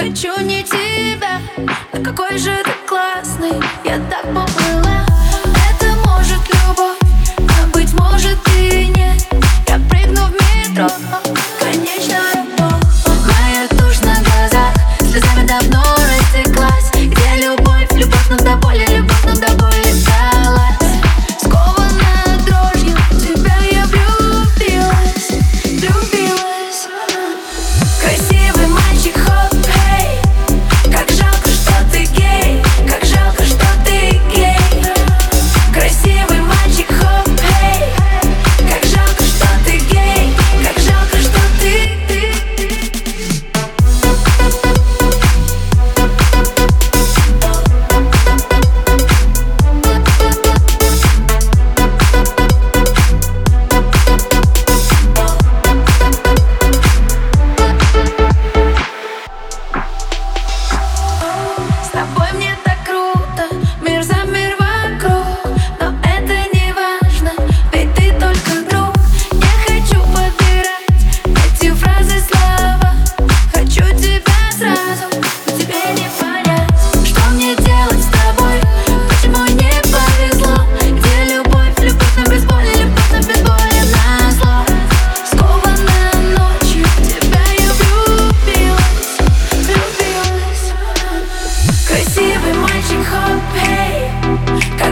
хочу не тебя Но какой же ты классный, я так поплыла. Это может любовь, а быть может и нет. Я прыгну в метро, конечно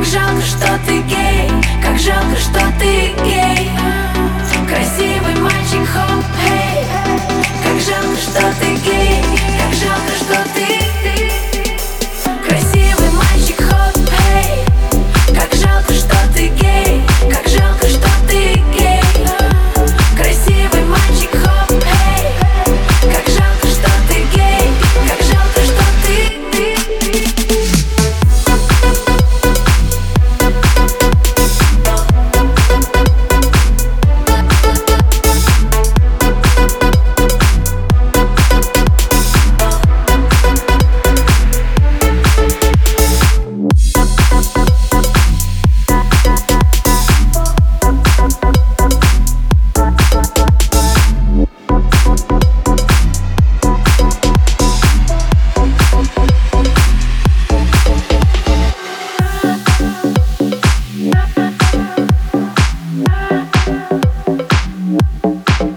жалко, что ты гей, как жалко, что ты гей. Красивый мальчик, хоп. you.